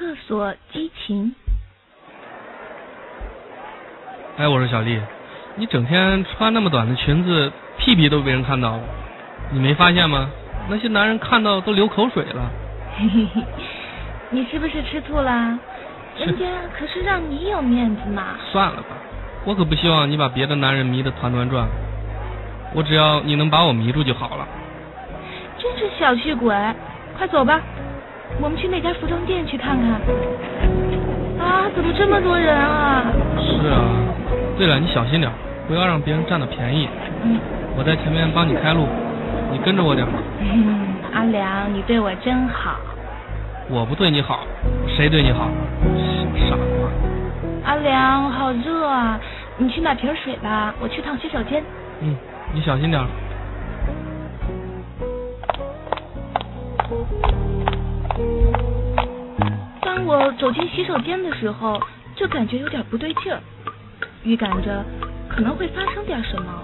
厕所激情。哎，我说小丽，你整天穿那么短的裙子，屁屁都被人看到了，你没发现吗？那些男人看到都流口水了。嘿嘿嘿，你是不是吃醋啦？人家可是让你有面子嘛。算了吧，我可不希望你把别的男人迷得团团转。我只要你能把我迷住就好了。真是小气鬼！快走吧，我们去那家服装店去看看。啊，怎么这么多人啊？是啊。对了，你小心点，不要让别人占了便宜。嗯。我在前面帮你开路，你跟着我点。嗯，阿良，你对我真好。我不对你好，谁对你好？小傻瓜。阿良，好热啊！你去买瓶水吧，我去趟洗手间。嗯，你小心点。当我走进洗手间的时候，就感觉有点不对劲儿，预感着可能会发生点什么。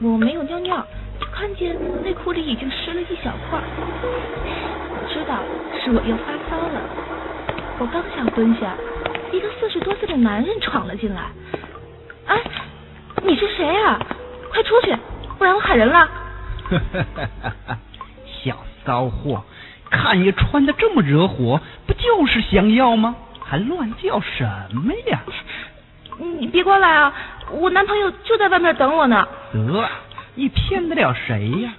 我没有尿尿，就看见内裤里已经湿了一小块。我知道是我又发骚了。我刚想蹲下，一个四十多岁的男人闯了进来。哎，你是谁啊？快出去，不然我喊人了。小骚货，看你穿的这么惹火，不就是想要吗？还乱叫什么呀？你别过来啊！我男朋友就在外面等我呢。得，你骗得了谁呀？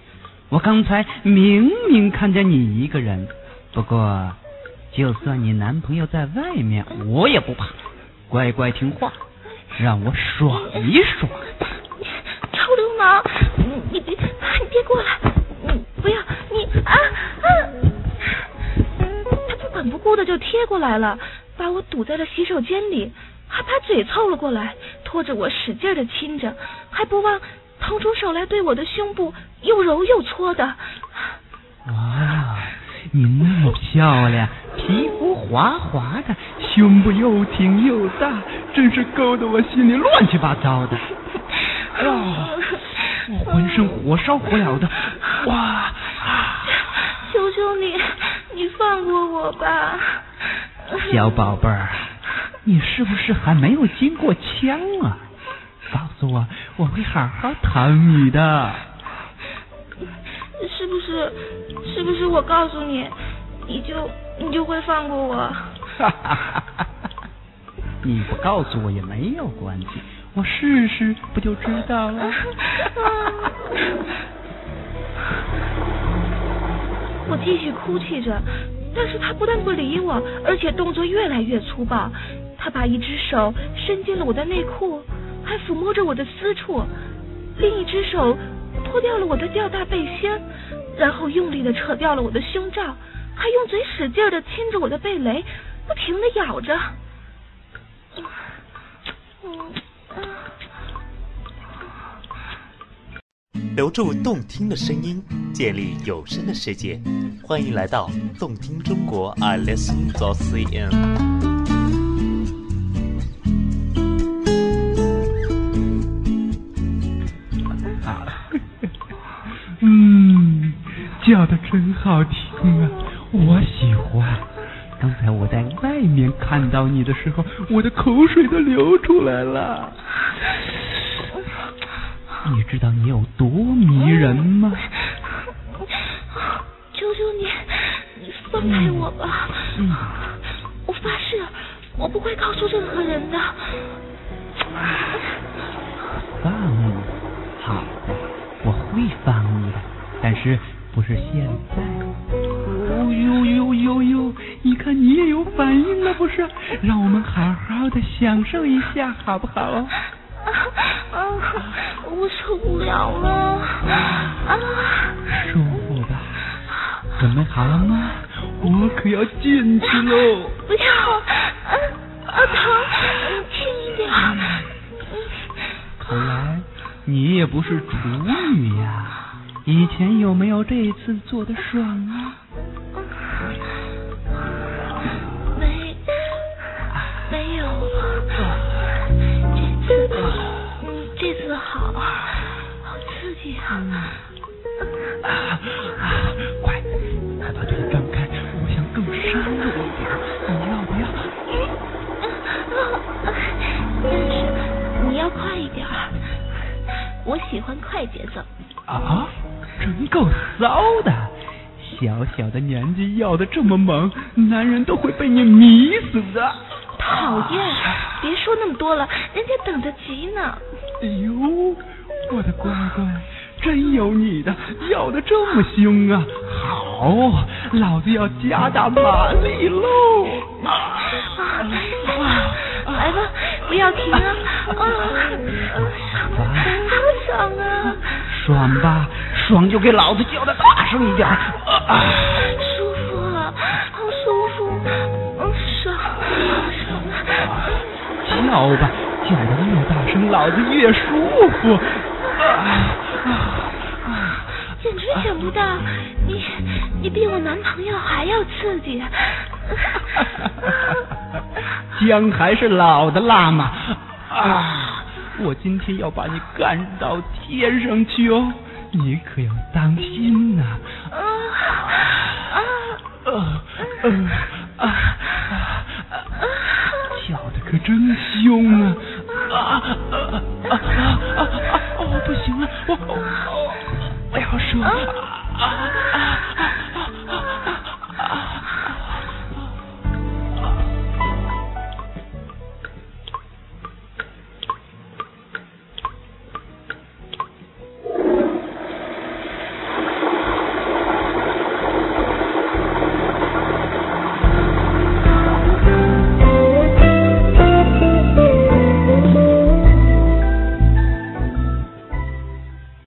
我刚才明明看见你一个人。不过，就算你男朋友在外面，我也不怕。乖乖听话，让我爽一爽。臭流氓！你你别你别过来！就贴过来了，把我堵在了洗手间里，还把嘴凑了过来，拖着我使劲的亲着，还不忘腾出手来对我的胸部又揉又搓的。哇，你那么漂亮，皮肤滑滑的，胸部又挺又大，真是勾得我心里乱七八糟的。哎呦，我浑身火烧火燎的，哇！求求你，你放过我吧。小宝贝儿，你是不是还没有经过枪啊？告诉我，我会好好疼你的。是不是？是不是我告诉你，你就你就会放过我？哈哈哈哈你不告诉我也没有关系，我试试不就知道了？我继续哭泣着，但是他不但不理我，而且动作越来越粗暴。他把一只手伸进了我的内裤，还抚摸着我的私处，另一只手脱掉了我的吊带背心，然后用力的扯掉了我的胸罩，还用嘴使劲的亲着我的蓓蕾，不停的咬着。留住动听的声音，建立有声的世界，欢迎来到动听中国 i listen to cn。嗯，叫的真好听啊，我喜欢。刚才我在外面看到你的时候，我的口水都流出来了。你知道你有多迷人吗？求求你，你放开我吧！嗯我发誓，我不会告诉任何人的。放你，好的，我会放你的，但是不是现在。哦呦呦呦呦！你看你也有反应了不是？让我们好好的享受一下，好不好？啊啊！我受不了了！啊！舒服吧？准备好了吗？我可要进去喽！不要！啊啊疼！轻一点。看来你也不是处女呀？以前有没有这一次做的爽啊？这样啊！啊啊！快，快把腿张开，我想更深入一点。你要不要？但是你要快一点，我喜欢快节奏。啊！真够骚的，小小的年纪要的这么猛，男人都会被你迷死的。讨厌！别说那么多了，人家等得急呢。哎呦，我的乖乖！真有你的，要的这么凶啊！好，老子要加大马力喽！啊，来吧，来吧，不要停啊！啊，好爽啊！爽吧，爽就给老子叫的大声一点。啊，舒服啊，好舒服，嗯，爽，爽啊！叫吧，叫的越大声，老子越舒服。啊啊！简直想不到，你你比我男朋友还要刺激。姜还是老的辣嘛！啊，我今天要把你干到天上去哦，你可要当心呐！啊。啊。啊。啊。啊！叫的可真凶啊！啊。啊！啊。啊！